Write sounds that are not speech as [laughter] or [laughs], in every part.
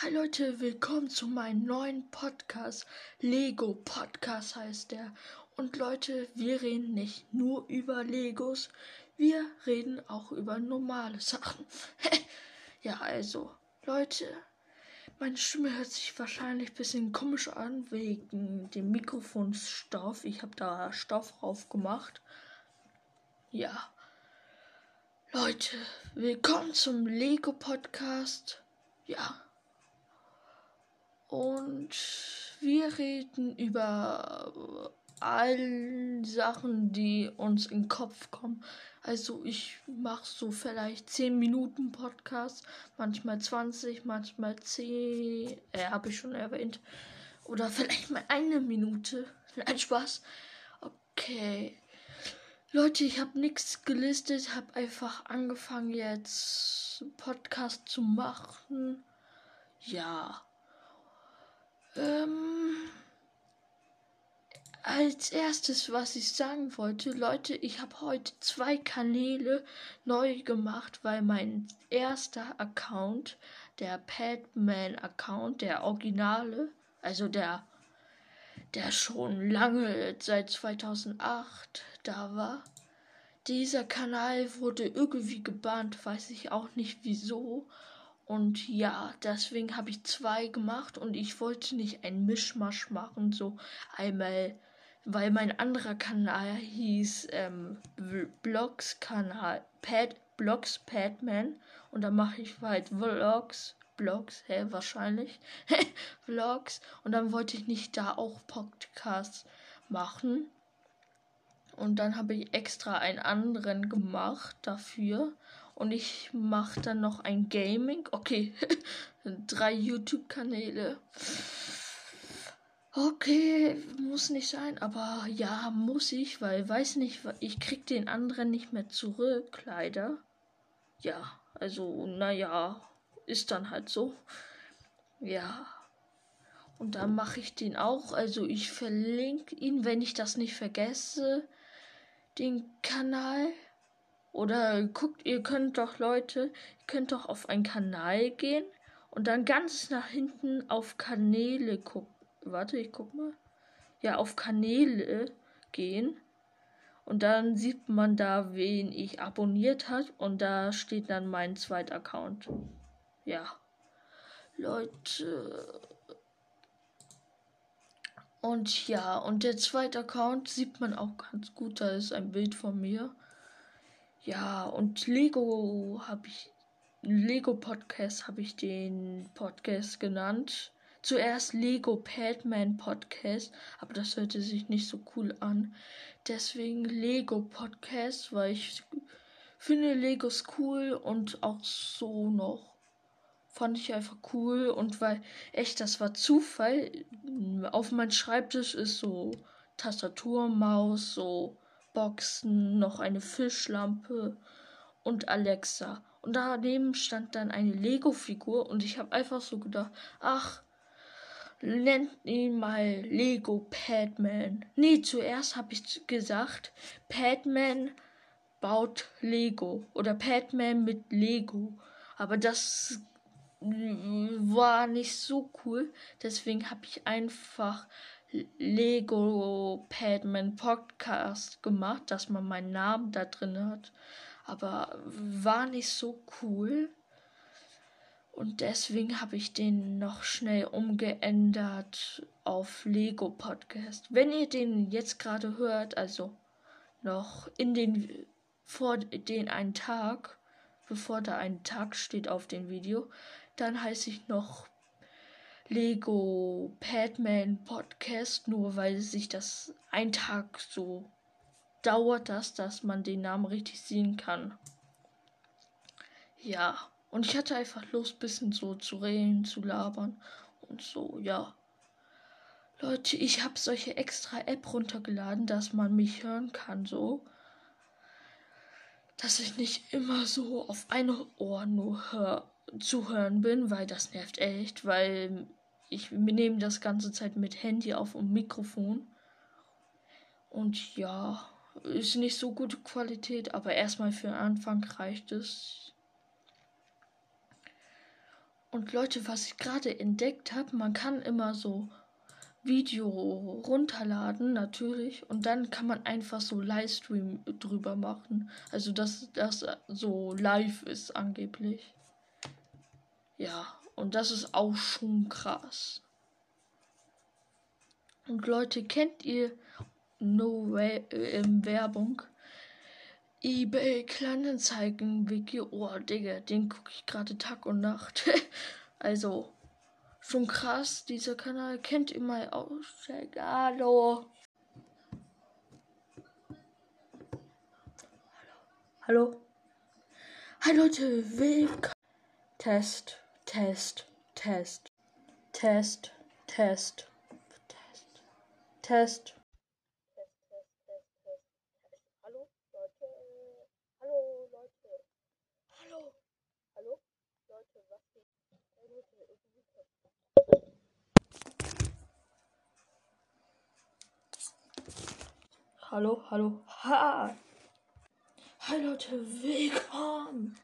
Hi Leute, willkommen zu meinem neuen Podcast. Lego Podcast heißt der. Und Leute, wir reden nicht nur über Legos, wir reden auch über normale Sachen. [laughs] ja, also, Leute, meine Stimme hört sich wahrscheinlich ein bisschen komisch an wegen dem Mikrofonstoff. Ich habe da Stoff drauf gemacht. Ja. Leute, willkommen zum Lego Podcast. Ja. Und wir reden über all Sachen, die uns in den Kopf kommen. Also ich mache so vielleicht 10 Minuten Podcast, manchmal 20, manchmal 10, äh, habe ich schon erwähnt. Oder vielleicht mal eine Minute. [laughs] Nein, Spaß. Okay. Leute, ich habe nichts gelistet, habe einfach angefangen jetzt Podcast zu machen. Ja. Ähm, als erstes, was ich sagen wollte, Leute, ich habe heute zwei Kanäle neu gemacht, weil mein erster Account, der Padman-Account, der Originale, also der, der schon lange seit 2008 da war, dieser Kanal wurde irgendwie gebannt, weiß ich auch nicht wieso. Und ja, deswegen habe ich zwei gemacht und ich wollte nicht ein Mischmasch machen, so einmal, weil mein anderer Kanal hieß ähm, Blogs Kanal, Pad, Blogs Padman und da mache ich halt Vlogs, Blogs, hä, wahrscheinlich, [laughs] Vlogs und dann wollte ich nicht da auch Podcasts machen. Und dann habe ich extra einen anderen gemacht dafür. Und ich mache dann noch ein Gaming. Okay, [laughs] drei YouTube-Kanäle. Okay, muss nicht sein, aber ja, muss ich, weil weiß nicht, ich krieg den anderen nicht mehr zurück, leider. Ja, also, naja, ist dann halt so. Ja. Und dann mache ich den auch. Also ich verlinke ihn, wenn ich das nicht vergesse, den Kanal. Oder guckt, ihr könnt doch, Leute, ihr könnt doch auf einen Kanal gehen und dann ganz nach hinten auf Kanäle gucken. Warte, ich guck mal. Ja, auf Kanäle gehen. Und dann sieht man da, wen ich abonniert hat. Und da steht dann mein zweiter Account. Ja. Leute. Und ja, und der zweite Account sieht man auch ganz gut. Da ist ein Bild von mir. Ja, und Lego habe ich. Lego Podcast habe ich den Podcast genannt. Zuerst Lego Padman Podcast, aber das hörte sich nicht so cool an. Deswegen Lego Podcast, weil ich finde Legos cool und auch so noch. Fand ich einfach cool und weil echt, das war Zufall. Auf meinem Schreibtisch ist so Tastatur, Maus, so Boxen, noch eine Fischlampe und Alexa. Und daneben stand dann eine Lego-Figur und ich habe einfach so gedacht, ach, nennt ihn mal Lego Padman. Nee, zuerst habe ich gesagt, Padman baut Lego oder Padman mit Lego. Aber das war nicht so cool. Deswegen habe ich einfach Lego Padman Podcast gemacht, dass man meinen Namen da drin hat. Aber war nicht so cool. Und deswegen habe ich den noch schnell umgeändert auf Lego Podcast. Wenn ihr den jetzt gerade hört, also noch in den vor den einen Tag, bevor da ein Tag steht auf dem Video, dann heiße ich noch Lego Padman Podcast, nur weil sich das ein Tag so dauert, das, dass man den Namen richtig sehen kann. Ja, und ich hatte einfach Lust, ein bisschen so zu reden, zu labern und so, ja. Leute, ich habe solche extra App runtergeladen, dass man mich hören kann, so. Dass ich nicht immer so auf eine Ohr nur hör, zu hören bin, weil das nervt echt, weil ich nehme das ganze Zeit mit Handy auf und Mikrofon. Und ja, ist nicht so gute Qualität, aber erstmal für den Anfang reicht es. Und Leute, was ich gerade entdeckt habe, man kann immer so Video runterladen, natürlich, und dann kann man einfach so Livestream drüber machen. Also, dass das so live ist, angeblich. Ja, und das ist auch schon krass. Und Leute, kennt ihr No Way äh, Werbung? eBay Kleinanzeigen Wiki. Oh, Digga, den gucke ich gerade Tag und Nacht. [laughs] also, schon krass, dieser Kanal kennt ihr mal Aussteig. Hallo. Hallo. Hi Leute, willkommen. Test, Test, Test, Test, Test, Test, Test. Hallo, Leute, äh, hallo Leute, hallo, hallo Leute, was Hallo, hallo, ha! Hi Leute, willkommen!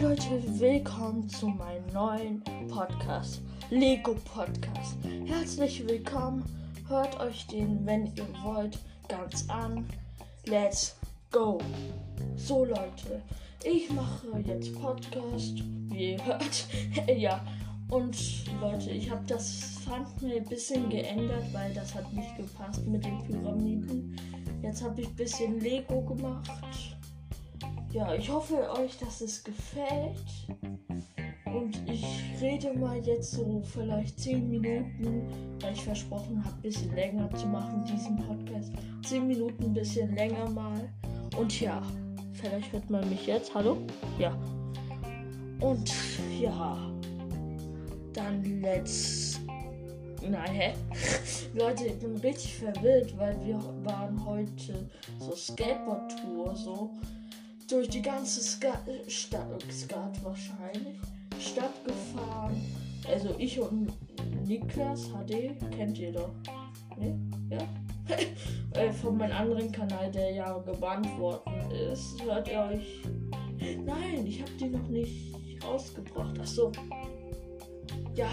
Leute, willkommen zu meinem neuen Podcast, Lego Podcast. Herzlich willkommen, hört euch den, wenn ihr wollt, ganz an. Let's go! So Leute, ich mache jetzt Podcast, wie ihr hört. [laughs] ja, und Leute, ich habe das Thumbnail ein bisschen geändert, weil das hat nicht gepasst mit den Pyramiden. Jetzt habe ich ein bisschen Lego gemacht. Ja, ich hoffe euch, dass es gefällt. Und ich rede mal jetzt so vielleicht 10 Minuten, weil ich versprochen habe, ein bisschen länger zu machen, diesen Podcast. 10 Minuten ein bisschen länger mal. Und ja, vielleicht hört man mich jetzt. Hallo? Ja. Und ja dann let's. Nein, hä? [laughs] Leute, ich bin richtig verwirrt, weil wir waren heute so Skateboard-Tour, so durch die ganze Skat, Stadt, Skat wahrscheinlich, Stadt gefahren. Also ich und Niklas HD, kennt ihr doch. Ne? Ja? [laughs] Äh, von meinem anderen Kanal, der ja gebannt worden ist, hört ihr euch. Nein, ich habe die noch nicht rausgebracht. Achso, ja,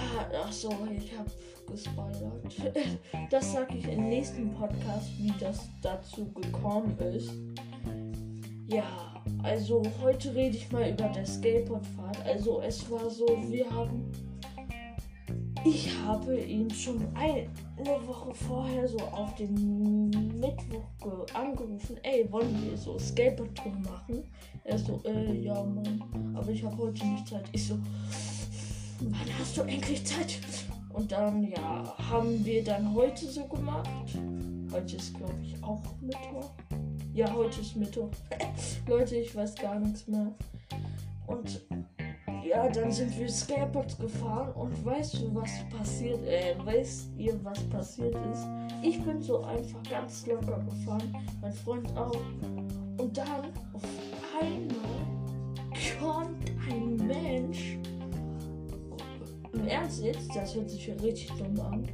ach so, ich habe gespoilert. [laughs] Das sage ich im nächsten Podcast, wie das dazu gekommen ist. Ja, also heute rede ich mal über das Skateboardfahrt. Also es war so, wir haben, ich habe ihn schon eine Woche vorher so auf den Mittwoch angerufen. Ey, wollen wir so Skateboard-Tour machen? Er so, äh, ja, Mann, aber ich habe heute nicht Zeit. Ich so, wann hast du endlich Zeit? Und dann, ja, haben wir dann heute so gemacht. Heute ist, glaube ich, auch Mittwoch. Ja, heute ist Mittwoch. [laughs] Leute, ich weiß gar nichts mehr. Und ja, dann sind wir Skateboards gefahren und weißt du, was passiert, äh, weißt ihr, was passiert ist? Ich bin so einfach ganz locker gefahren, mein Freund auch. Und dann auf einmal kommt ein Mensch im Ernst jetzt, das hört sich ja richtig dumm an.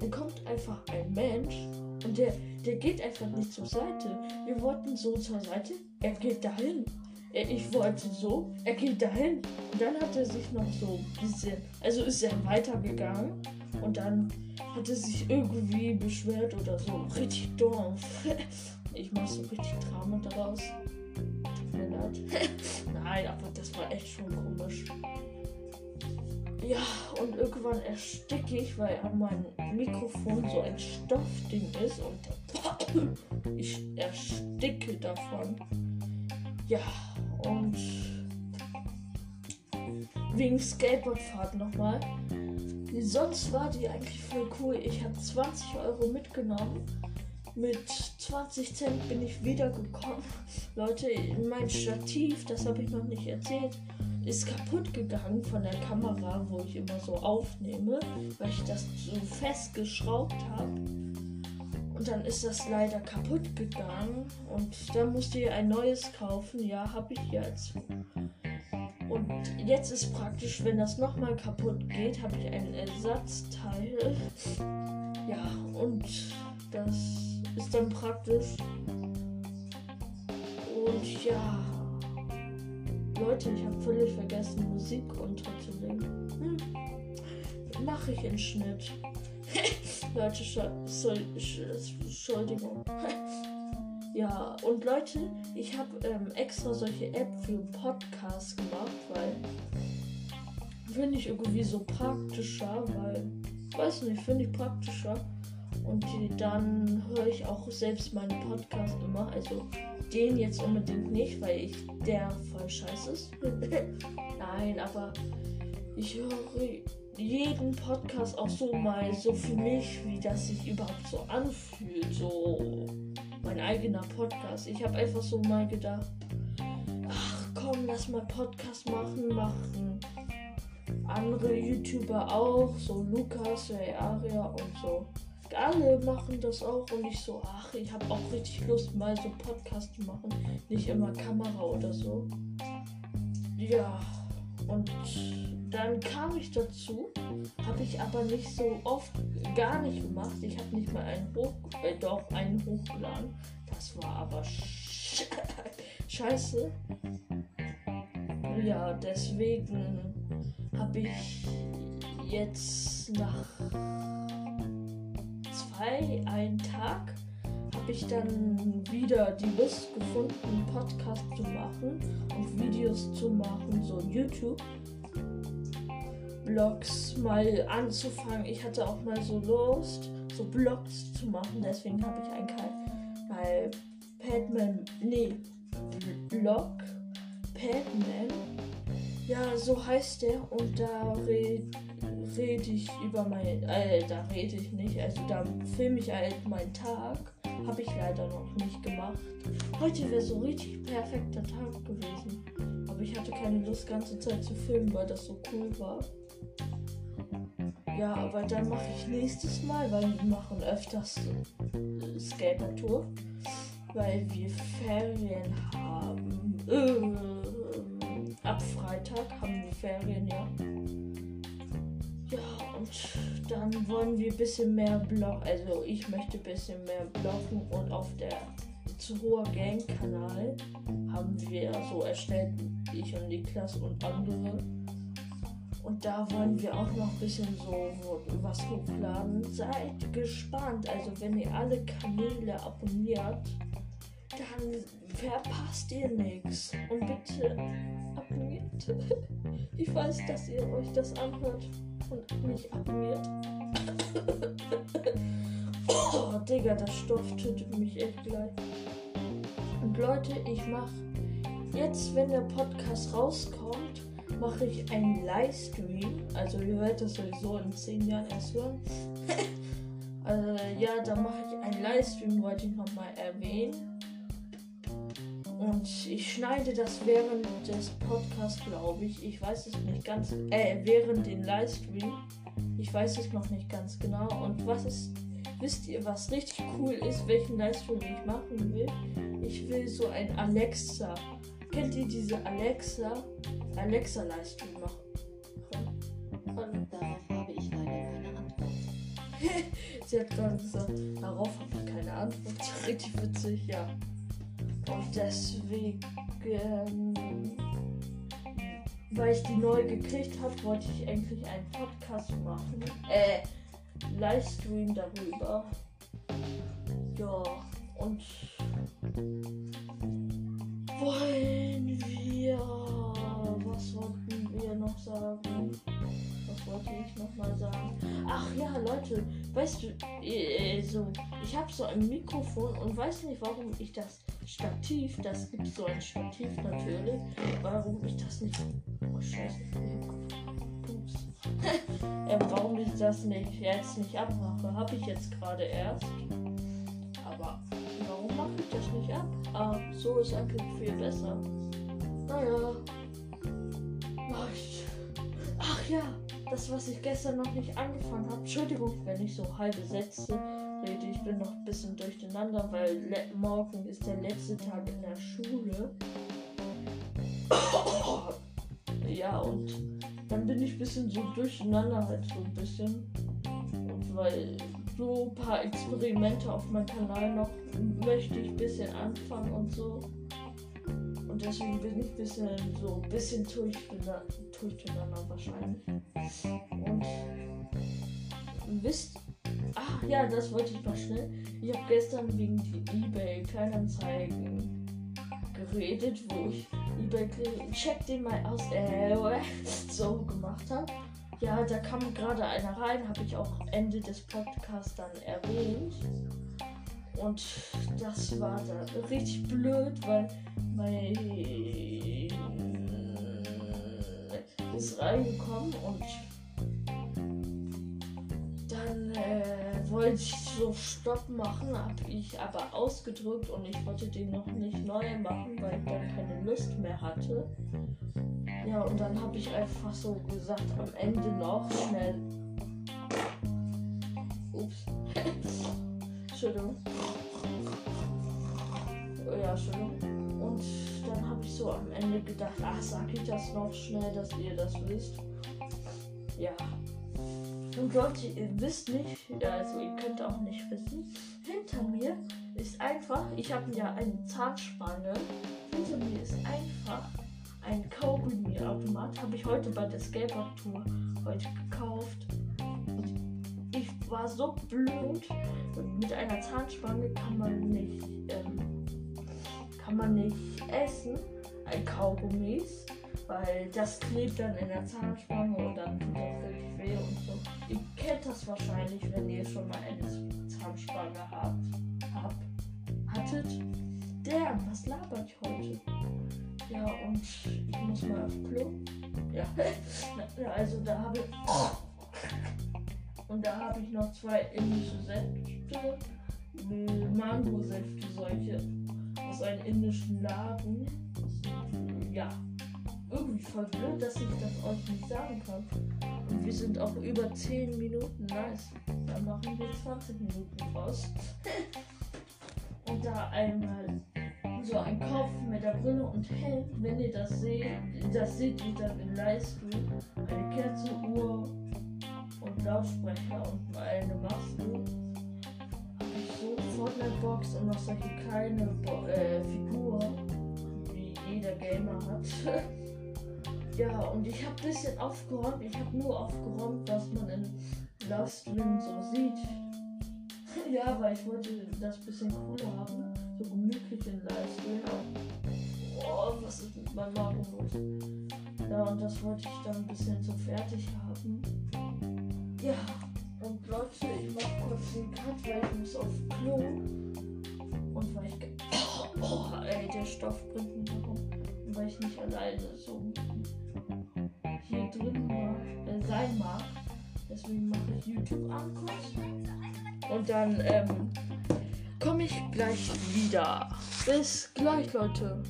Dann kommt einfach ein Mensch und der, der geht einfach nicht zur Seite. Wir wollten so zur Seite, er geht dahin. Ich wollte so, er geht dahin. Und dann hat er sich noch so bisschen, also ist er weitergegangen und dann hat er sich irgendwie beschwert oder so. Richtig dumm. [laughs] Ich mach so richtig Drama daraus. [laughs] Nein, aber das war echt schon komisch. Ja, und irgendwann ersticke ich, weil an meinem Mikrofon so ein Stoffding ist und [coughs] ich ersticke davon. Ja, und wegen Skateboardfahrt nochmal. Sonst war die eigentlich voll cool. Ich habe 20 Euro mitgenommen. Mit 20 Cent bin ich wiedergekommen. Leute, mein Stativ, das habe ich noch nicht erzählt ist kaputt gegangen von der Kamera, wo ich immer so aufnehme, weil ich das so festgeschraubt habe. Und dann ist das leider kaputt gegangen und dann musste ich ein neues kaufen. Ja, habe ich jetzt. Und jetzt ist praktisch, wenn das nochmal kaputt geht, habe ich ein Ersatzteil. Ja, und das ist dann praktisch. ja. Leute, ich habe völlig vergessen, Musik unterzulegen. Hm. Mache ich in Schnitt. [laughs] Leute, Entschuldigung. [laughs] ja, und Leute, ich habe ähm, extra solche App für Podcasts gemacht, weil finde ich irgendwie so praktischer, weil, weiß nicht, finde ich praktischer. Und die, dann höre ich auch selbst meinen Podcast immer. Also den jetzt unbedingt nicht, weil ich der voll scheiße ist. [laughs] Nein, aber ich höre jeden Podcast auch so mal so für mich, wie das sich überhaupt so anfühlt. So mein eigener Podcast. Ich habe einfach so mal gedacht, ach komm, lass mal Podcast machen, machen andere YouTuber auch, so Lukas, Aria und so alle machen das auch und ich so, ach, ich habe auch richtig Lust, mal so Podcast zu machen. Nicht immer Kamera oder so. Ja, und dann kam ich dazu, habe ich aber nicht so oft gar nicht gemacht. Ich habe nicht mal einen hoch, äh, doch einen hochgeladen. Das war aber sch [laughs] scheiße. Ja, deswegen habe ich jetzt nach zwei, einen Tag, habe ich dann wieder die Lust gefunden, Podcast zu machen und Videos zu machen, so YouTube. Blogs mal anzufangen. Ich hatte auch mal so Lust, so Blogs zu machen. Deswegen habe ich einen bei Padman, nee, Blog, Padman. Ja, so heißt der und da redet rede ich über mein, äh, da rede ich nicht, also da filme ich halt meinen Tag. Habe ich leider noch nicht gemacht. Heute wäre so richtig perfekter Tag gewesen. Aber ich hatte keine Lust, ganze Zeit zu filmen, weil das so cool war. Ja, aber dann mache ich nächstes Mal, weil wir machen öfters äh, Skater-Tour. Weil wir Ferien haben. Äh, ab Freitag haben wir Ferien, ja. Ja, und dann wollen wir ein bisschen mehr blocken. Also ich möchte ein bisschen mehr blocken und auf der zu hoher Gang Kanal haben wir so erstellt, ich und Niklas und andere. Und da wollen wir auch noch ein bisschen so was hochladen. Seid gespannt. Also wenn ihr alle Kanäle abonniert, dann verpasst ihr nichts. Und bitte abonniert. [laughs] Ich weiß, dass ihr euch das anhört und mich abonniert. [laughs] oh, Digga, das Stoff tötet mich echt gleich. Und Leute, ich mach jetzt, wenn der Podcast rauskommt, mache ich einen Livestream. Also ihr werdet das sowieso in 10 Jahren erst hören. also, [laughs] ja, da mache ich einen Livestream, wollte ich nochmal erwähnen. Und ich schneide das während des Podcasts, glaube ich. Ich weiß es nicht ganz. Äh, während den Livestream. Ich weiß es noch nicht ganz genau. Und was ist. Wisst ihr, was richtig cool ist, welchen Livestream ich machen will? Ich will so ein Alexa. Kennt ihr diese Alexa? Alexa Livestream machen. Und darauf habe ich leider keine Antwort. [laughs] Sie hat gerade gesagt, darauf habe ich keine Antwort. Richtig witzig, ja. Und deswegen, weil ich die neu gekriegt habe, wollte ich eigentlich einen Podcast machen. Äh, Livestream darüber. Ja, und wollen wir. Was wollten wir noch sagen? Was wollte ich noch mal sagen? Ach ja, Leute, weißt du, äh, so, ich habe so ein Mikrofon und weiß nicht, warum ich das Stativ, das gibt so ein Stativ natürlich. Warum ich das nicht. Oh Scheiße. [laughs] äh, warum ich das nicht jetzt nicht abmache, habe ich jetzt gerade erst. Aber warum mache ich das nicht ab? Ah, so ist eigentlich viel besser. Naja. Ach ja, das, was ich gestern noch nicht angefangen habe. Entschuldigung, wenn ich so halbe Sätze rede. Ich bin noch ein bisschen durcheinander, weil morgen ist der letzte Tag in der Schule. [coughs] ja, und dann bin ich ein bisschen so durcheinander halt so ein bisschen. Und weil so ein paar Experimente auf meinem Kanal noch möchte ich ein bisschen anfangen und so. Und deswegen bin ich bisschen so ein bisschen durcheinander, durcheinander wahrscheinlich. Und wisst. Ach ja, das wollte ich mal schnell. Ich habe gestern wegen die eBay Kleinanzeigen geredet, wo ich eBay check den mal aus äh, [laughs] so gemacht habe. Ja, da kam gerade einer rein, habe ich auch Ende des Podcasts dann erwähnt. Und das war da richtig blöd, weil mein ist reingekommen und äh, wollte ich so Stopp machen, habe ich aber ausgedrückt und ich wollte den noch nicht neu machen, weil ich dann keine Lust mehr hatte. Ja, und dann habe ich einfach so gesagt, am Ende noch schnell. Ups. [laughs] Entschuldigung. Ja, Entschuldigung. Und dann habe ich so am Ende gedacht, ach, sag ich das noch schnell, dass ihr das wisst. Ja. Und Leute, ihr wisst nicht, also ihr könnt auch nicht wissen, hinter mir ist einfach, ich habe ja eine Zahnspange, hinter mir ist einfach ein Kaugummi-Automat. Habe ich heute bei der Skateboard-Tour heute gekauft. Und ich war so blöd. Mit einer Zahnspange kann man nicht, ähm, kann man nicht essen. Ein Kaugummis. Weil das klebt dann in der Zahnspange und dann tut das richtig weh und so. Ihr kennt das wahrscheinlich, wenn ihr schon mal eine Zahnspange habt. habt hattet. Der, was laber ich heute? Ja, und ich muss mal auf Klo. Ja, [laughs] also da habe ich. [laughs] Und da habe ich noch zwei indische Säfte. Mango-Säfte, solche. Aus einem indischen Laden. Ja. Irgendwie voll blöd, dass ich das euch nicht sagen kann. Und wir sind auch über 10 Minuten. Nice. Dann machen wir 20 Minuten raus. [laughs] Und da einmal so ein Kopf mit der Brille und Helm. Wenn ihr das seht, das seht ihr dann im Livestream. Eine Kerze, Uhr und Lautsprecher und eine Maske. So Fortnite-Box und noch solche kleine Bo äh, Figur, wie jeder Gamer hat. [laughs] ja, und ich habe ein bisschen aufgeräumt. Ich habe nur aufgeräumt, was man im Livestream so sieht. [laughs] ja, weil ich wollte das bisschen cooler haben so gemütlich in Livestream. Oh, was ist mit meinem Magen los? Ja, und das wollte ich dann ein bisschen so fertig haben. Ja, und Leute, ich mach kurz den Cut, weil ich muss auf Klo. Und weil ich. [coughs] Oh, ey, der Stoff bringt mich herum. Und weil ich nicht alleine so drin äh, sein mag. Deswegen mache ich YouTube an kurz. Und dann, ähm, komme ich gleich wieder. Bis gleich, Leute.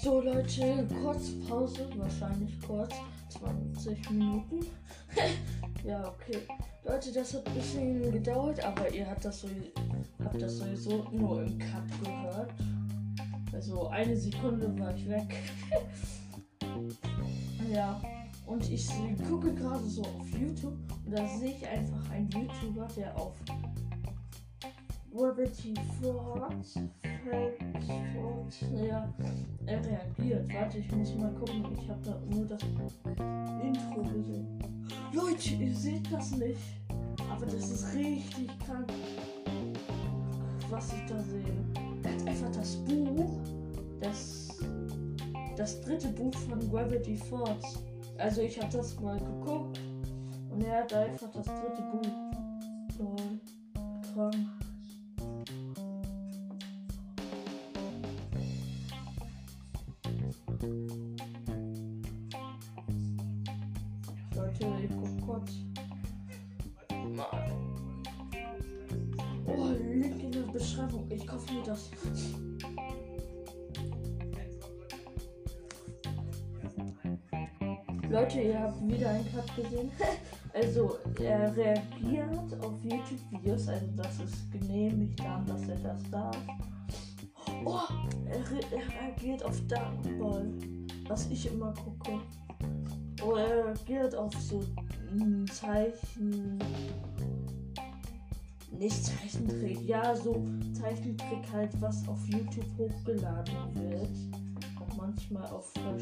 So, Leute, kurz Pause, wahrscheinlich kurz, 20 Minuten. [laughs] ja, okay. Leute, das hat ein bisschen gedauert, aber ihr habt das, so, habt das sowieso nur im Cut gehört. Also eine Sekunde war ich weg. [laughs] ja, und ich gucke gerade so auf YouTube und da sehe ich einfach einen YouTuber, der auf Gravity Force ja, er reagiert. Warte, ich muss mal gucken. Ich habe da nur das Intro gesehen. Leute, ihr seht das nicht. Aber das ist richtig krank, was ich da sehe. Er hat einfach das Buch, das, das dritte Buch von Gravity Force. Also ich habe das mal geguckt und er hat einfach das dritte Buch. Lol. Krank. Ist genehmigt dann, dass er das darf. Oh, er, er reagiert auf Dragon Ball, was ich immer gucke. Oh, er reagiert auf so ein Zeichen. Nicht Zeichentrick, ja, so Zeichentrick halt, was auf YouTube hochgeladen wird. Oh Mann, mal auf. Ja,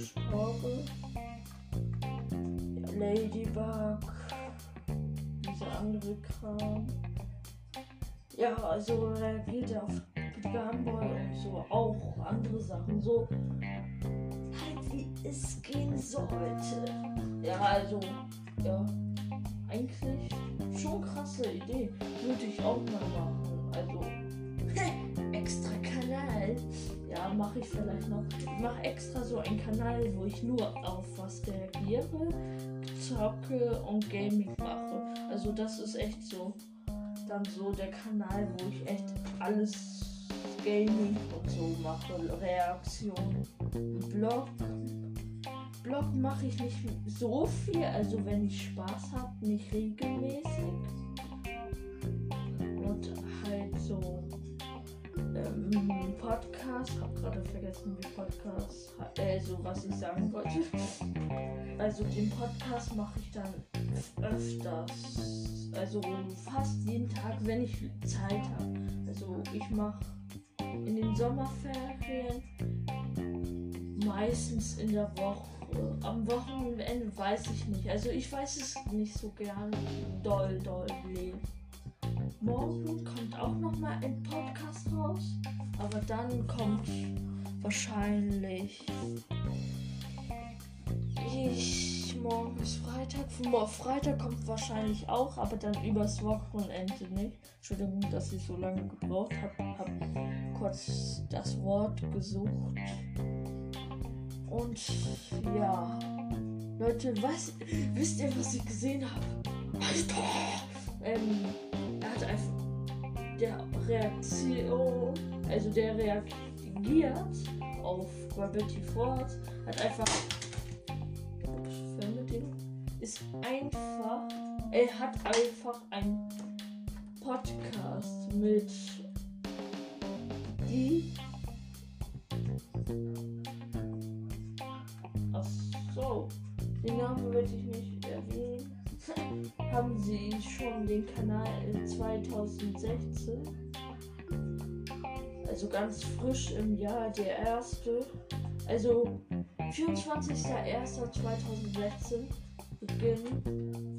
Ladybug. Dieser andere Kram. Ja, also reagiert er auf Gameboy und so auch andere Sachen. So halt wie es gehen sollte. Ja, also, ja. Eigentlich schon krasse Idee. Würde ich auch mal machen. Also, [laughs] extra Kanal. Ja, mache ich vielleicht noch. Ich mache extra so einen Kanal, wo ich nur auf was reagiere, zocke und Gaming mache. Also, das ist echt so. Dann so der Kanal, wo ich echt alles Gaming und so mache. Reaktion. Blog Blog mache ich nicht so viel, also wenn ich Spaß habe, nicht regelmäßig. Und halt so ähm, Podcast, hab gerade vergessen, wie Podcast, äh, so was ich sagen wollte. Also den Podcast mache ich dann öfters, also fast jeden Tag, wenn ich Zeit habe. Also ich mache in den Sommerferien meistens in der Woche am Wochenende weiß ich nicht. Also ich weiß es nicht so gern. Doll, doll leben. Morgen kommt auch noch mal ein Podcast raus, aber dann kommt wahrscheinlich ich morgen ist Freitag. Freitag kommt wahrscheinlich auch, aber dann übers Wochenende nicht. Entschuldigung, dass ich so lange gebraucht habe. Hab kurz das Wort gesucht. Und ja, Leute, was wisst ihr, was ich gesehen habe? Alter! Ähm, er hat einfach der Reaktion, also der reagiert auf Gravity Falls, hat einfach ist einfach, er hat einfach ein Podcast mit die Den Namen würde ich nicht erwähnen. Haben sie schon den Kanal in 2016. Also ganz frisch im Jahr, der erste. Also 24.01.2016 Beginn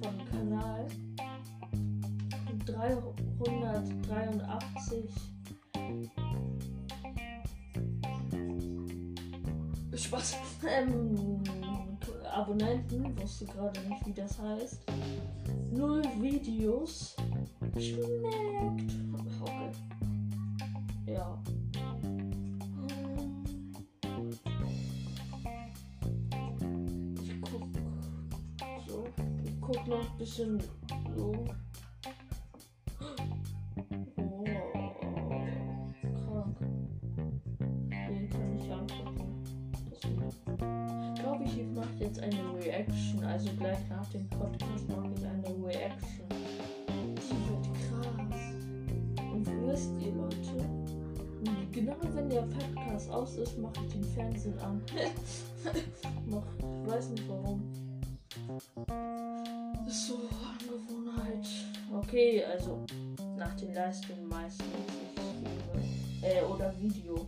vom Kanal. 383 Spaß. Ähm, Abonnenten, wusste gerade nicht, wie das heißt. Null Videos. Schmeckt. Okay. Ja. Ich guck so. Ich guck noch ein bisschen so. Also gleich nach dem Podcast mache ich eine Reaction. Die wird krass. Und wisst ihr, Leute, genau wenn der Podcast aus ist, mache ich den Fernsehen an. [laughs] Ich weiß nicht warum. Das ist so Angewohnheit. Okay, also nach den Leistungen meistens. Äh, oder Video.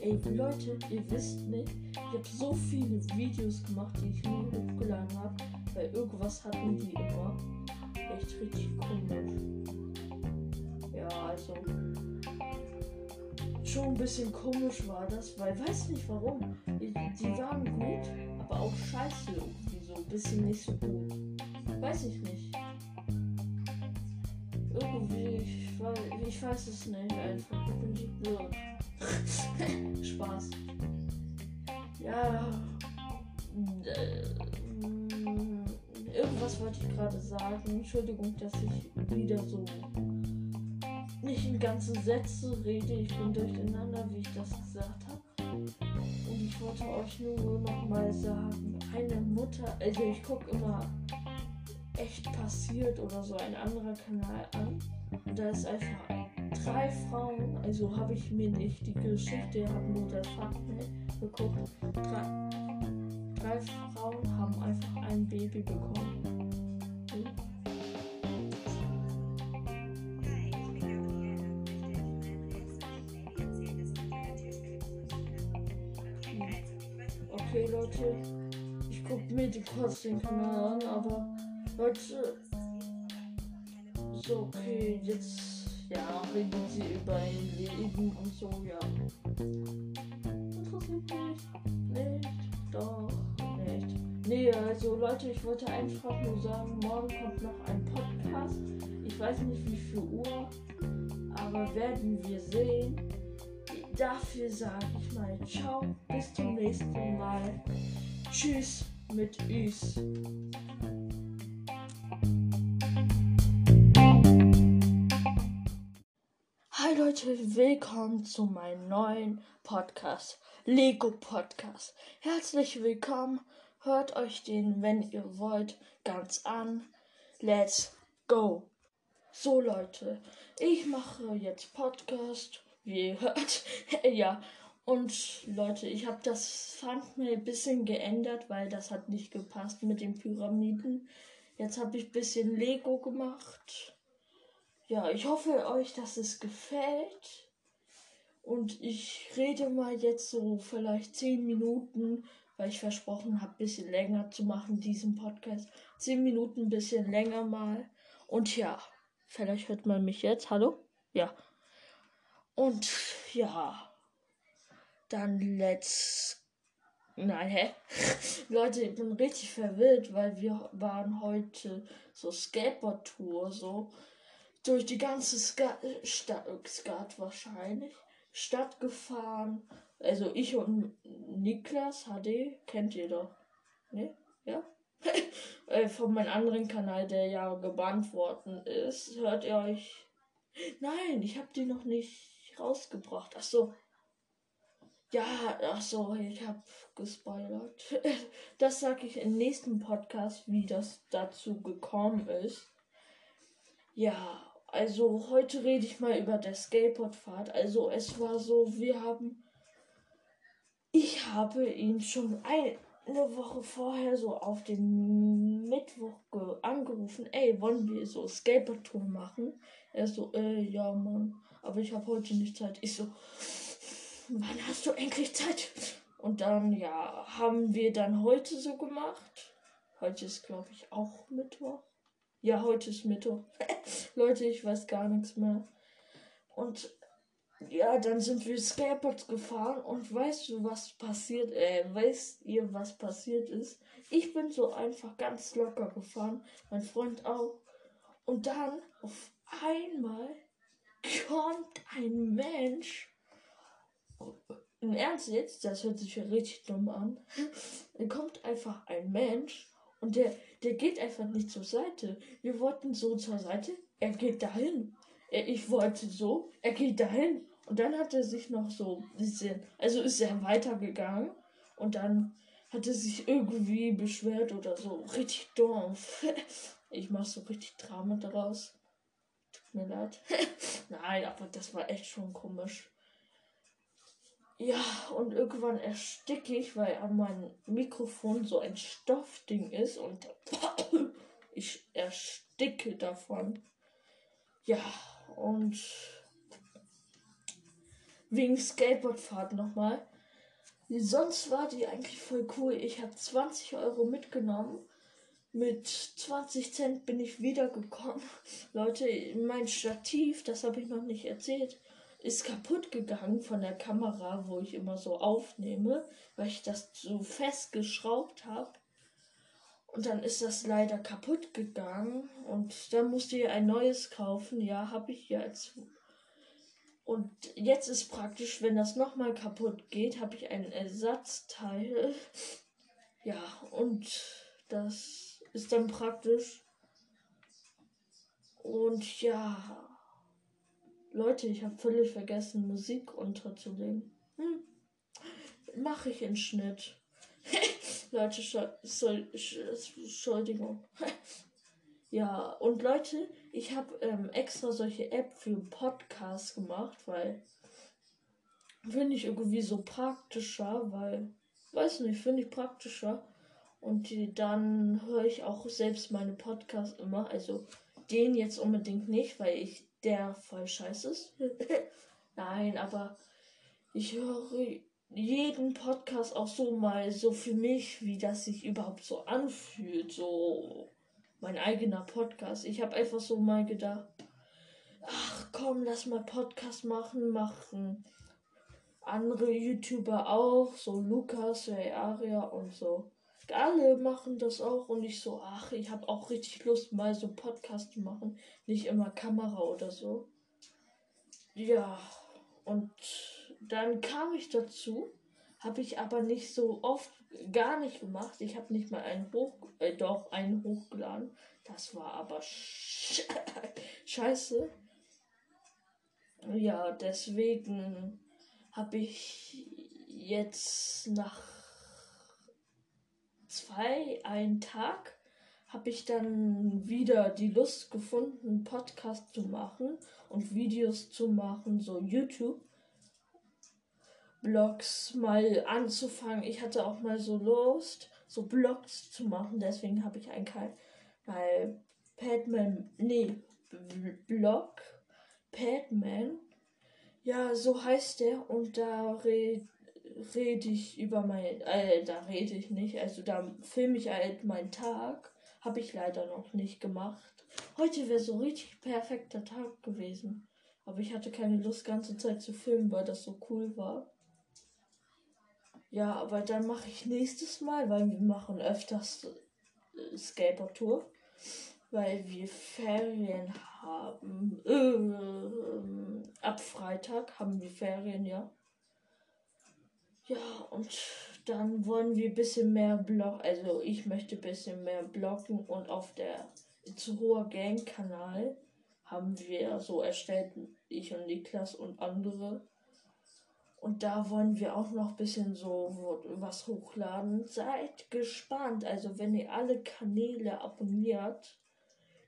Ey, Leute, ihr wisst nicht, ich habe so viele Videos gemacht, die ich nie hochgeladen habe, weil irgendwas hatten die immer. Echt richtig komisch. Ja, also. Schon ein bisschen komisch war das, weil weiß nicht warum. Die, waren gut, aber auch scheiße irgendwie so. Ein bisschen nicht so gut. Weiß ich nicht. Irgendwie, ich, weiß, ich weiß es nicht einfach. Ich bin nicht blöd. [laughs] Spaß. Ja. Irgendwas wollte ich gerade sagen. Entschuldigung, dass ich wieder so nicht in ganzen Sätze rede. Ich bin durcheinander, wie ich das gesagt habe. Und ich wollte euch nur noch mal sagen, eine Mutter, also ich gucke immer echt passiert oder so ein anderer Kanal an. Und da ist einfach drei Frauen, also habe ich mir nicht die Geschichte, habe nur das Fakten geguckt. Drei, drei Frauen haben einfach ein Baby bekommen. Okay, Leute. Ich guck mir die kurz den Kanal an, aber Leute. So, okay, jetzt. Ja, reden sie über ein Leben und so, ja. Interessiert mich nicht. Doch, nicht. Nee, also Leute, ich wollte einfach nur sagen, morgen kommt noch ein Podcast. Ich weiß nicht wie viel Uhr, aber werden wir sehen. Dafür sage ich mal ciao, bis zum nächsten Mal. Tschüss mit Üs. Hi Leute, willkommen zu meinem neuen Podcast, Lego Podcast. Herzlich willkommen, hört euch den, wenn ihr wollt, ganz an. Let's go! So Leute, ich mache jetzt Podcast, wie ihr hört. [laughs] ja, und Leute, ich habe das Thumbnail ein bisschen geändert, weil das hat nicht gepasst mit den Pyramiden. Jetzt habe ich ein bisschen Lego gemacht. Ja, ich hoffe euch, dass es gefällt. Und ich rede mal jetzt so vielleicht 10 Minuten, weil ich versprochen habe, ein bisschen länger zu machen, diesen Podcast. 10 Minuten, ein bisschen länger mal. Und ja, vielleicht hört man mich jetzt. Hallo? Ja. Und ja, dann let's. Nein, hä? [laughs] Leute, ich bin richtig verwirrt, weil wir waren heute so Skateboard-Tour, so durch die ganze Skat, Stadt, Skat wahrscheinlich, Stadt gefahren. Also ich und Niklas HD, kennt ihr doch. Ne? Ja? [laughs] Äh, von meinem anderen Kanal, der ja gebannt worden ist, hört ihr euch. Nein, ich habe die noch nicht rausgebracht. Ach so. Ja, ach so, ich habe gespoilert. [laughs] Das sage ich im nächsten Podcast, wie das dazu gekommen ist. Ja, also heute rede ich mal über der Skateboardfahrt. Also es war so, wir haben, ich habe ihn schon eine Woche vorher so auf den Mittwoch angerufen. Ey, wollen wir so Skateboardtour machen? Er so, äh, ja, Mann, aber ich habe heute nicht Zeit. Ich so, wann hast du endlich Zeit? Und dann, ja, haben wir dann heute so gemacht. Heute ist, glaube ich, auch Mittwoch. Ja, heute ist Mittwoch. [laughs] Leute, ich weiß gar nichts mehr. Und ja, dann sind wir Skateboards gefahren und weißt du, was passiert, äh, weißt ihr, was passiert ist? Ich bin so einfach ganz locker gefahren, mein Freund auch. Und dann auf einmal kommt ein Mensch. Im Ernst jetzt, das hört sich ja richtig dumm an. [laughs] Dann kommt einfach ein Mensch und der, der geht einfach nicht zur Seite. Wir wollten so zur Seite, er geht dahin. Ich wollte so, er geht dahin. Und dann hat er sich noch so ein bisschen, also ist er weitergegangen und dann hat er sich irgendwie beschwert oder so. Richtig doof. [laughs] Ich mach so richtig Drama daraus. Tut mir leid. [laughs] Nein, aber das war echt schon komisch. Ja, und irgendwann ersticke ich, weil an meinem Mikrofon so ein Stoffding ist und [coughs] ich ersticke davon. Ja, und wegen Skateboardfahrt nochmal. Sonst war die eigentlich voll cool. Ich habe 20 Euro mitgenommen. Mit 20 Cent bin ich wiedergekommen. [laughs] Leute, mein Stativ, das habe ich noch nicht erzählt, ist kaputt gegangen von der Kamera, wo ich immer so aufnehme, weil ich das so festgeschraubt habe. Und dann ist das leider kaputt gegangen und dann musste ich ein neues kaufen. Ja, habe ich jetzt. Und jetzt ist praktisch, wenn das nochmal kaputt geht, habe ich ein Ersatzteil. [laughs] Ja, und das ist dann praktisch. Und ja, Leute, ich habe völlig vergessen, Musik unterzulegen. Hm. Mache ich in Schnitt. [laughs] Leute, Entschuldigung. [laughs] ja, und Leute, ich habe ähm, extra solche App für Podcasts gemacht, weil finde ich irgendwie so praktischer, weil, weiß nicht, finde ich praktischer. Und die, dann höre ich auch selbst meine Podcasts immer. Also den jetzt unbedingt nicht, weil ich der voll scheiße ist. [laughs] Nein, aber ich höre jeden Podcast auch so mal so für mich, wie das sich überhaupt so anfühlt, so mein eigener Podcast. Ich habe einfach so mal gedacht, ach komm, lass mal Podcast machen, machen andere YouTuber auch, so Lukas, Ray Aria und so. Alle machen das auch und ich so, ach, ich habe auch richtig Lust, mal so Podcast zu machen, nicht immer Kamera oder so. Ja, und dann kam ich dazu, habe ich aber nicht so oft gar nicht gemacht. Ich habe nicht mal einen hoch, äh, doch einen hochgeladen. Das war aber sch [laughs] scheiße. Ja, deswegen habe ich jetzt nach zwei, einen Tag, habe ich dann wieder die Lust gefunden, Podcast zu machen und Videos zu machen, so YouTube. Blogs mal anzufangen. Ich hatte auch mal so Lust, so Blogs zu machen. Deswegen habe ich einen Kanal Padman, nee, Blog Padman. Ja, so heißt der und da rede red ich über mein, äh, da rede ich nicht, also da filme ich halt meinen Tag. Habe ich leider noch nicht gemacht. Heute wäre so richtig perfekter Tag gewesen. Aber ich hatte keine Lust, ganze Zeit zu filmen, weil das so cool war. Ja, aber dann mache ich nächstes Mal, weil wir machen öfters äh, Skateboard-Tour, weil wir Ferien haben. Äh, ab Freitag haben wir Ferien, ja. Ja, und dann wollen wir ein bisschen mehr blocken. Also ich möchte ein bisschen mehr blocken und auf der zu hoher Gang Kanal haben wir so erstellt, ich und Niklas und andere. Und da wollen wir auch noch ein bisschen so was hochladen. Seid gespannt. Also wenn ihr alle Kanäle abonniert,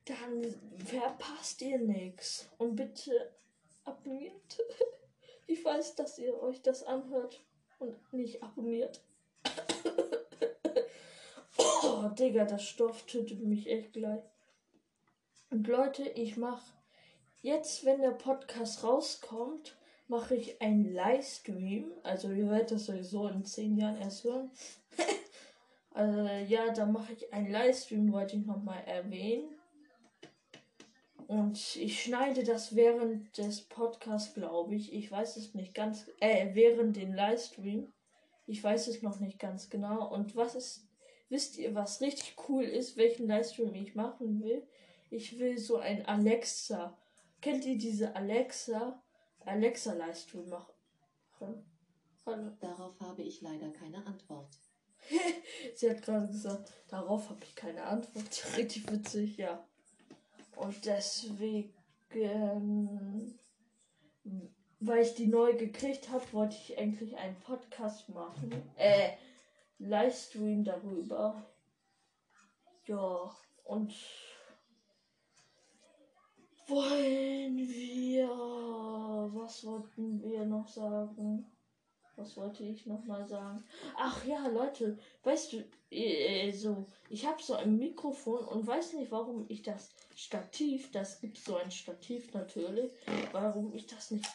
dann verpasst ihr nichts. Und bitte abonniert. [laughs] Ich weiß, dass ihr euch das anhört und nicht abonniert. [coughs] oh, Digga, das Stoff tötet mich echt gleich. Und Leute, ich mach jetzt, wenn der Podcast rauskommt, mache ich einen Livestream. Also ihr werdet das sowieso in zehn Jahren erst hören. also [coughs] ja, da mache ich einen Livestream, wollte ich nochmal erwähnen. Und ich schneide das während des Podcasts, glaube ich. Ich weiß es nicht ganz. Äh, während den Livestream. Ich weiß es noch nicht ganz genau. Und was ist. Wisst ihr, was richtig cool ist, welchen Livestream ich machen will? Ich will so ein Alexa. Kennt ihr diese Alexa? Alexa Livestream machen. Hallo. Darauf habe ich leider keine Antwort. [laughs] Sie hat gerade gesagt, darauf habe ich keine Antwort. [laughs] Richtig witzig, ja. Und deswegen, weil ich die neu gekriegt habe, wollte ich eigentlich einen Podcast machen. Äh, Livestream darüber. Ja, und wollen wir. Was wollten wir noch sagen? Was wollte ich noch mal sagen? Ach ja, Leute, weißt du, so, ich habe so ein Mikrofon und weiß nicht, warum ich das Stativ, das gibt so ein Stativ natürlich, warum ich das nicht.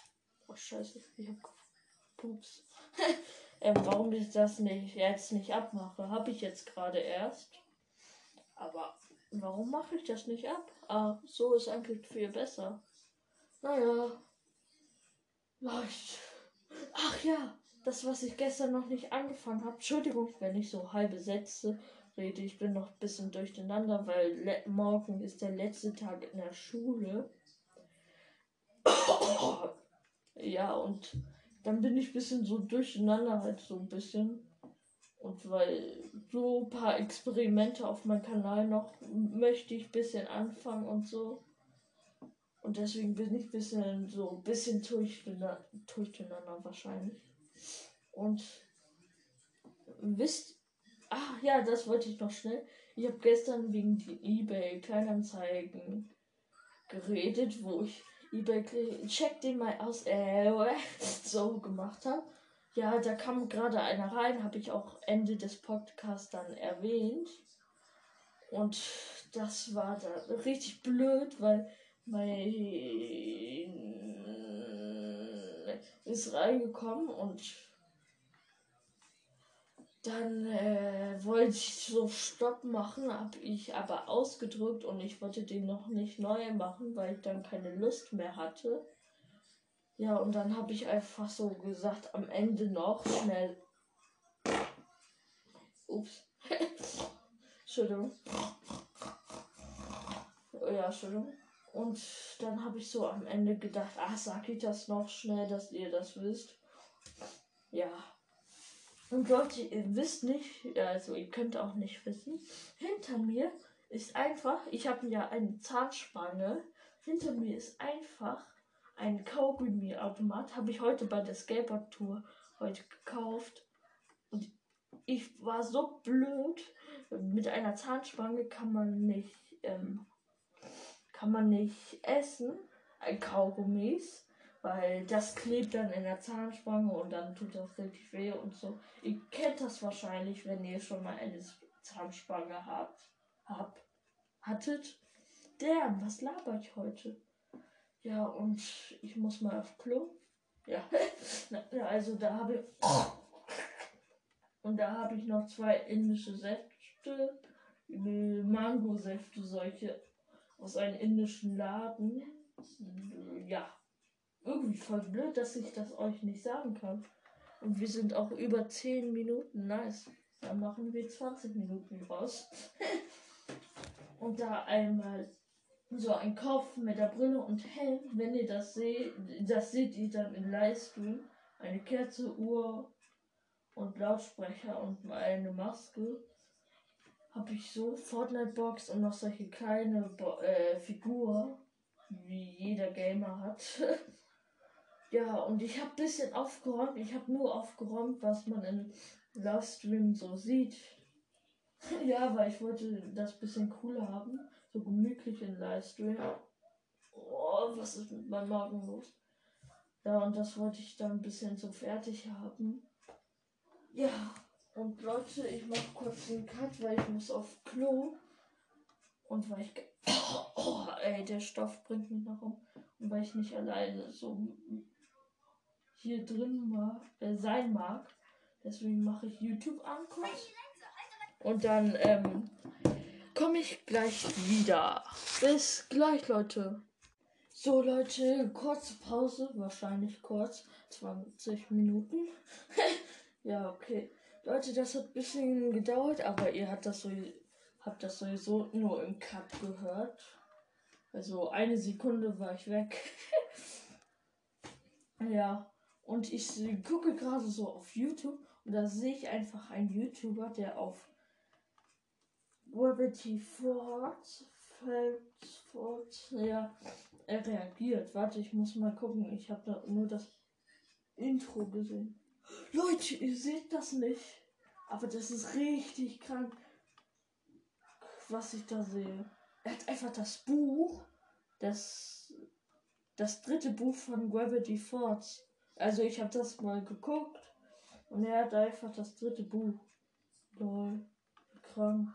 Oh Scheiße, ich hab Pups. [laughs] ähm, warum ich das nicht jetzt nicht abmache, habe ich jetzt gerade erst. Aber warum mache ich das nicht ab? Ah, so ist eigentlich viel besser. Naja. Ach ja, das, was ich gestern noch nicht angefangen habe. Entschuldigung, wenn ich so halbe Sätze rede. Ich bin noch ein bisschen durcheinander, weil morgen ist der letzte Tag in der Schule. [coughs] ja, und dann bin ich ein bisschen so durcheinander halt so ein bisschen. Und weil so ein paar Experimente auf meinem Kanal noch möchte ich ein bisschen anfangen und so. Und deswegen bin ich ein bisschen so ein bisschen durcheinander, durcheinander wahrscheinlich. Und wisst, ach ja, das wollte ich noch schnell. Ich habe gestern wegen die eBay Kleinanzeigen geredet, wo ich eBay check den mal aus äh, [laughs] so gemacht habe. Ja, da kam gerade einer rein, habe ich auch Ende des Podcasts dann erwähnt. Und das war da richtig blöd, weil mein ist reingekommen und dann äh, wollte ich so Stopp machen, habe ich aber ausgedrückt und ich wollte den noch nicht neu machen, weil ich dann keine Lust mehr hatte. Ja, und dann habe ich einfach so gesagt, am Ende noch schnell. Ups. [laughs] Entschuldigung. Ja, Entschuldigung. Und dann habe ich so am Ende gedacht, ach, sag ich das noch schnell, dass ihr das wisst. Ja. Und Leute, ihr wisst nicht, also ihr könnt auch nicht wissen, hinter mir ist einfach, ich habe ja eine Zahnspange, hinter mir ist einfach ein Kaugummi-Automat, habe ich heute bei der Skateboard-Tour heute gekauft. Und ich war so blöd, mit einer Zahnspange kann man nicht, ähm, kann man nicht essen, ein Kaugummis weil das klebt dann in der Zahnspange und dann tut das richtig weh und so. Ihr kennt das wahrscheinlich, wenn ihr schon mal eine Zahnspange habt. Hab, hattet. Damn, was laber ich heute? Ja, und ich muss mal auf Klo. Ja, [laughs] also da habe ich. [coughs] Und da habe ich noch zwei indische Säfte. Mango-Säfte, solche aus einem indischen Laden. Ja, irgendwie voll blöd, dass ich das euch nicht sagen kann. Und wir sind auch über 10 Minuten. Nice. Dann machen wir 20 Minuten raus. [laughs] und da einmal so ein Kopf mit der Brille und Helm. Wenn ihr das seht, das seht ihr dann im Livestream. Eine Kerze, Uhr und Lautsprecher und eine Maske. Habe ich so Fortnite-Box und noch solche kleine Bo äh, Figur, wie jeder Gamer hat. [laughs] Ja, und ich habe ein bisschen aufgeräumt. Ich habe nur aufgeräumt, was man im Livestream so sieht. [laughs] ja, weil ich wollte das bisschen cooler haben. So gemütlich im Livestream. Oh, was ist mit meinem Magen los? Ja, und das wollte ich dann ein bisschen so fertig haben. Ja, und Leute, ich mache kurz den Cut, weil ich muss auf Klo. Und weil ich. [coughs] Oh, ey, der Stoff bringt mich noch um. Und weil ich nicht alleine so hier drin war, äh, sein mag. Deswegen mache ich YouTube an kurz. Und dann ähm, komme ich gleich wieder. Bis gleich, Leute. So, Leute, kurze Pause. Wahrscheinlich kurz. 20 Minuten. [laughs] ja, okay. Leute, das hat ein bisschen gedauert, aber ihr habt das, so, habt das sowieso nur im Cut gehört. Also eine Sekunde war ich weg. [laughs] ja. Und ich gucke gerade so auf YouTube und da sehe ich einfach einen YouTuber, der auf Gravity Fort, Fort, ja, er reagiert. Warte, ich muss mal gucken. Ich habe da nur das Intro gesehen. Leute, ihr seht das nicht. Aber das ist richtig krank, was ich da sehe. Er hat einfach das Buch, das, das dritte Buch von Gravity Force also ich habe das mal geguckt und er hat einfach das dritte Buch. Lol. Krank.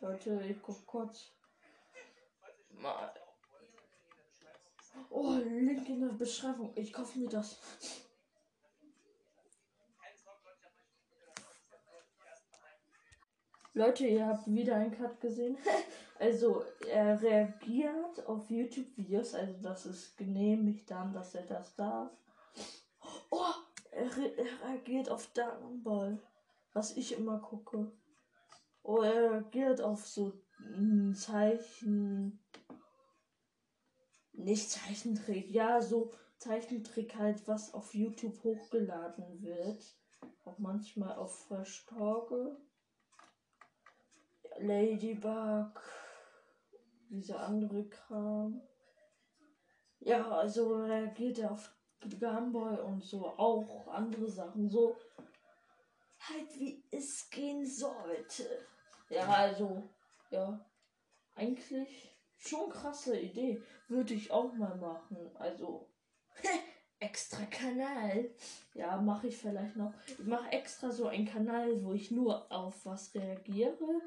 Leute, ich guck kurz. Mal. Oh, Link in der Beschreibung. Ich kaufe mir das. Leute, ihr habt wieder einen Cut gesehen. [laughs] also, er reagiert auf YouTube-Videos, also das ist genehmigt dann, dass er das darf. Oh, er, re er reagiert auf Dragon Ball, was ich immer gucke. Oh, er reagiert auf so Zeichen. Nicht Zeichentrick, ja, so Zeichentrick halt, was auf YouTube hochgeladen wird. Auch manchmal auf Verstorge. Ladybug, dieser andere Kram. Ja, also reagiert er auf Gameboy und so auch andere Sachen so halt wie es gehen sollte. Ja, also ja, eigentlich schon krasse Idee, würde ich auch mal machen. Also [laughs] extra Kanal. Ja, mache ich vielleicht noch. Ich mache extra so einen Kanal, wo ich nur auf was reagiere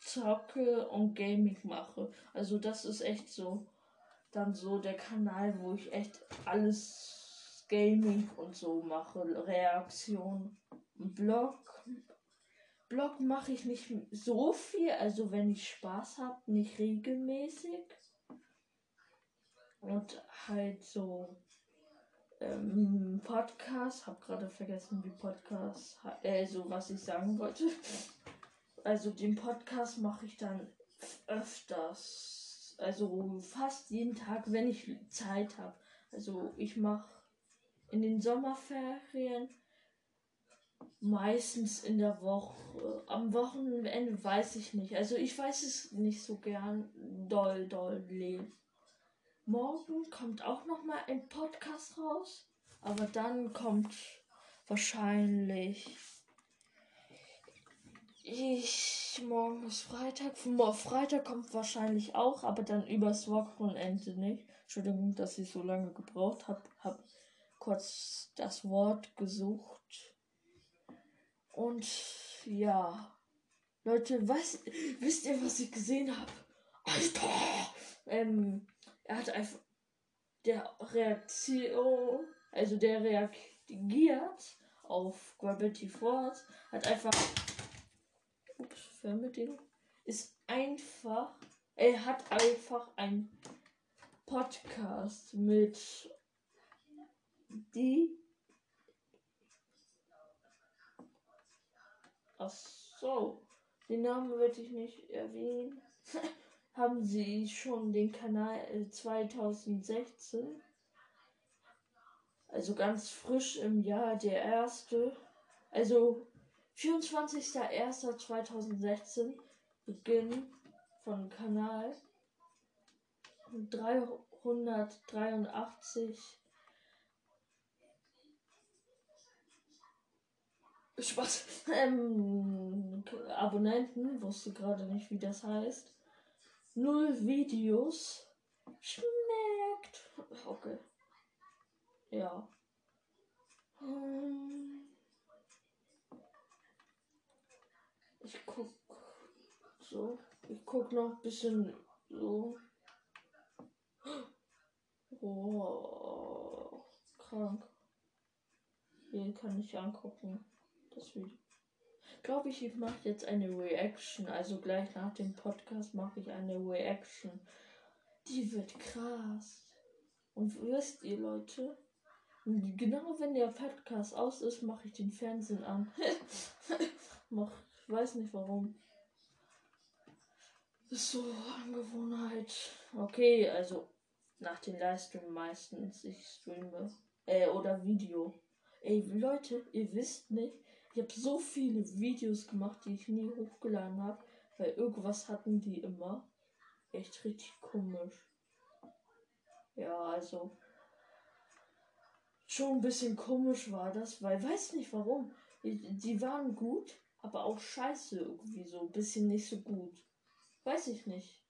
zocke und Gaming mache. Also das ist echt so dann so der Kanal, wo ich echt alles Gaming und so mache, Reaktion. Blog. Blog mache ich nicht so viel, also wenn ich Spaß habe, nicht regelmäßig. Und halt so ähm, Podcast, habe gerade vergessen, wie Podcast, äh, so was ich sagen wollte. Also den Podcast mache ich dann öfters. Also fast jeden Tag, wenn ich Zeit habe. Also ich mache in den Sommerferien meistens in der Woche. Am Wochenende weiß ich nicht. Also ich weiß es nicht so gern doll, doll leben. Morgen kommt auch noch mal ein Podcast raus, aber dann kommt wahrscheinlich ich morgen ist Freitag. Freitag kommt wahrscheinlich auch, aber dann übers Wochenende nicht. Entschuldigung, dass ich so lange gebraucht habe. Hab kurz das Wort gesucht. Und ja. Leute, was wisst ihr, was ich gesehen habe? Alter! Ähm, er hat einfach der Reaktion, also der reagiert auf Gravity Force, hat einfach Fernbedienung, ist einfach, er hat einfach ein Podcast mit die Ach so, den Namen würde ich nicht erwähnen. [laughs] haben sie schon den Kanal 2016. Äh, also ganz frisch im Jahr, der erste. Also 24.01.2016 Beginn von Kanal 383 Spaß [laughs] ähm, Abonnenten, wusste gerade nicht, wie das heißt. Null Videos. Schmeckt. Okay. Ja. Hm. Ich guck so. Ich guck noch ein bisschen so. Oh, krank. Hier kann ich angucken. Das Video glaube ich, ich mache jetzt eine Reaction. Also gleich nach dem Podcast mache ich eine Reaction. Die wird krass. Und wisst ihr, Leute, genau wenn der Podcast aus ist, mache ich den Fernsehen an. [laughs] mach, weiß nicht warum. Ist so Angewohnheit. Okay, also nach den Leistungen meistens. Ich streame. Äh, oder Video. Ey, Leute, ihr wisst nicht, ich habe so viele Videos gemacht, die ich nie hochgeladen habe, weil irgendwas hatten die immer. Echt richtig komisch. Ja, also schon ein bisschen komisch war das, weil weiß nicht warum. Die waren gut, aber auch scheiße irgendwie so, ein bisschen nicht so gut. Weiß ich nicht.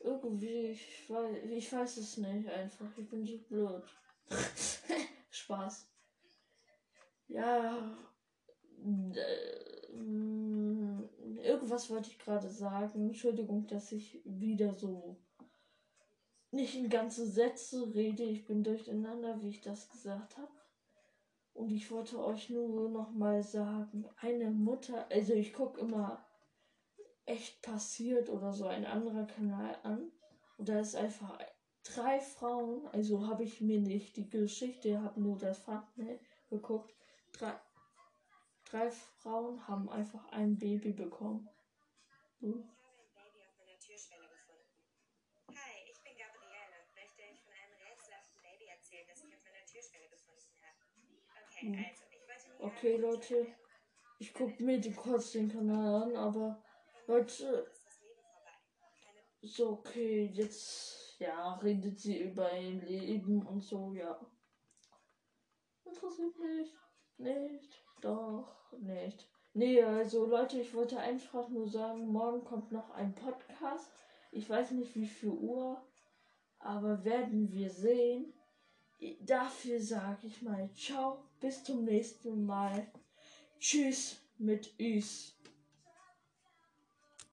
Irgendwie, ich weiß, ich weiß es nicht einfach. Ich bin so blöd. [laughs] Spaß. Ja. Äh, irgendwas wollte ich gerade sagen. Entschuldigung, dass ich wieder so nicht in ganze Sätze rede. Ich bin durcheinander, wie ich das gesagt habe. Und ich wollte euch nur noch mal sagen, eine Mutter, also ich gucke immer echt passiert oder so ein anderer Kanal an. Und da ist einfach drei Frauen, also habe ich mir nicht die Geschichte, habe nur das Thumbnail geguckt. Drei, drei Frauen haben einfach ein Baby bekommen. Hm. Okay, hm. also, okay, Leute. Ich gucke mir die kurz den Kanal an, aber Leute. So, okay, jetzt ja, redet sie über ihr Leben und so, ja. Interessiert mich. Nicht. Doch, nicht. Nee, also Leute, ich wollte einfach nur sagen, morgen kommt noch ein Podcast. Ich weiß nicht wie viel Uhr, aber werden wir sehen. Dafür sage ich mal ciao, bis zum nächsten Mal. Tschüss mit Üs.